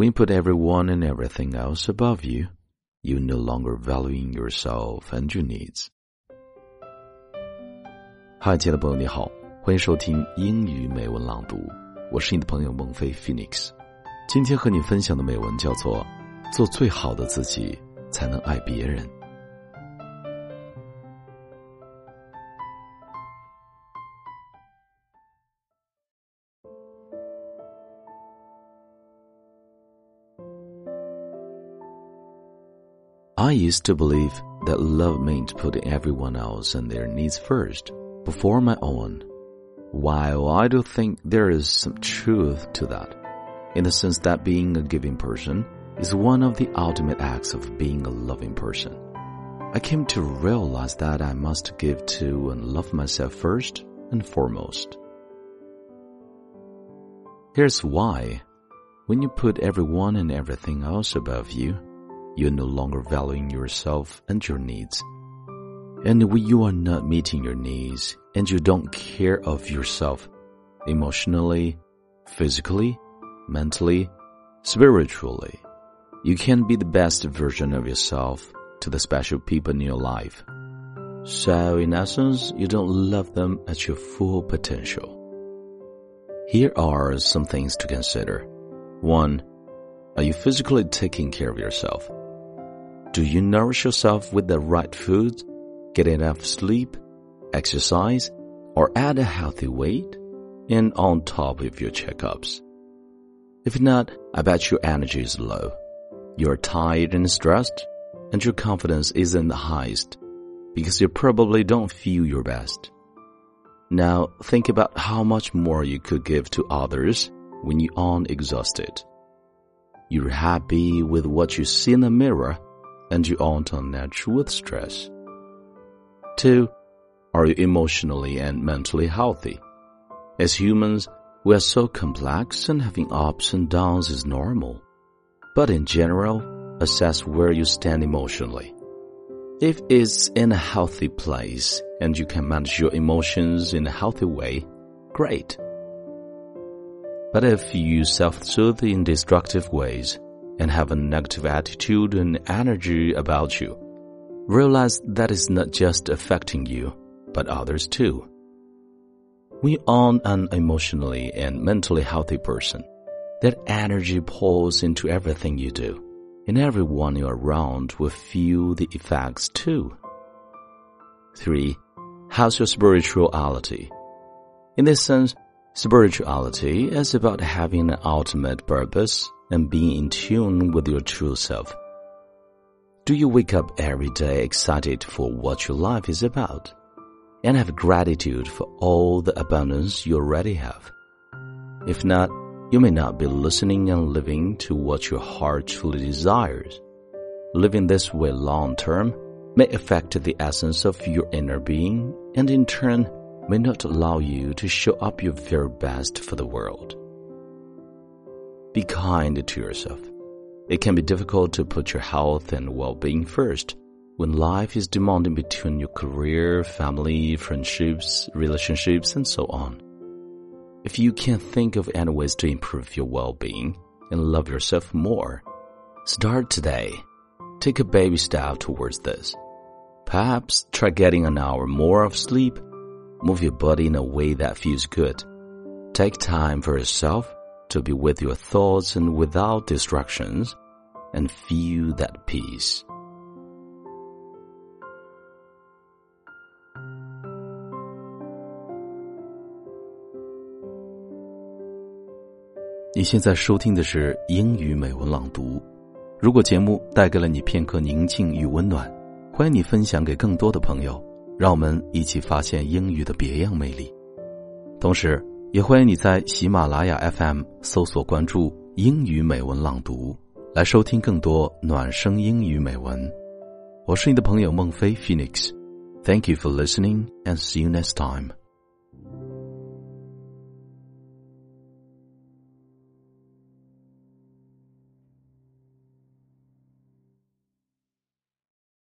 We put everyone and everything else above you, you no longer valuing yourself and your needs. 嗨，亲爱的朋友，你好，欢迎收听英语美文朗读，我是你的朋友孟非 Phoenix。今天和你分享的美文叫做《做最好的自己，才能爱别人》。I used to believe that love meant putting everyone else and their needs first, before my own. While I do think there is some truth to that, in the sense that being a giving person is one of the ultimate acts of being a loving person. I came to realize that I must give to and love myself first and foremost. Here's why. When you put everyone and everything else above you, you're no longer valuing yourself and your needs. And when you are not meeting your needs and you don't care of yourself emotionally, physically, mentally, spiritually, you can't be the best version of yourself to the special people in your life. So in essence, you don't love them at your full potential. Here are some things to consider. One, are you physically taking care of yourself? Do you nourish yourself with the right food, get enough sleep, exercise, or add a healthy weight? And on top of your checkups. If not, I bet your energy is low. You're tired and stressed, and your confidence isn't the highest because you probably don't feel your best. Now think about how much more you could give to others when you aren't exhausted. You're happy with what you see in the mirror and you aren't unnatural with stress. 2. Are you emotionally and mentally healthy? As humans, we are so complex and having ups and downs is normal. But in general, assess where you stand emotionally. If it's in a healthy place and you can manage your emotions in a healthy way, great. But if you self-soothe in destructive ways, and have a negative attitude and energy about you. Realize that is not just affecting you, but others too. We are an emotionally and mentally healthy person. That energy pours into everything you do, and everyone you're around will feel the effects too. 3. How's your spirituality? In this sense, spirituality is about having an ultimate purpose and being in tune with your true self. Do you wake up every day excited for what your life is about and have gratitude for all the abundance you already have? If not, you may not be listening and living to what your heart truly desires. Living this way long term may affect the essence of your inner being and in turn may not allow you to show up your very best for the world. Be kind to yourself. It can be difficult to put your health and well-being first when life is demanding between your career, family, friendships, relationships, and so on. If you can't think of any ways to improve your well-being and love yourself more, start today. Take a baby step towards this. Perhaps try getting an hour more of sleep. Move your body in a way that feels good. Take time for yourself to be with your thoughts and without distractions and feel that peace. 你现在收听的是英语美文朗读。如果节目带给了你片刻宁静与温暖，欢迎你分享给更多的朋友，让我们一起发现英语的别样魅力。同时，也欢迎你在喜马拉雅 FM 搜索关注“英语美文朗读”，来收听更多暖声英语美文。我是你的朋友孟非 Phoenix。Thank you for listening and see you next time.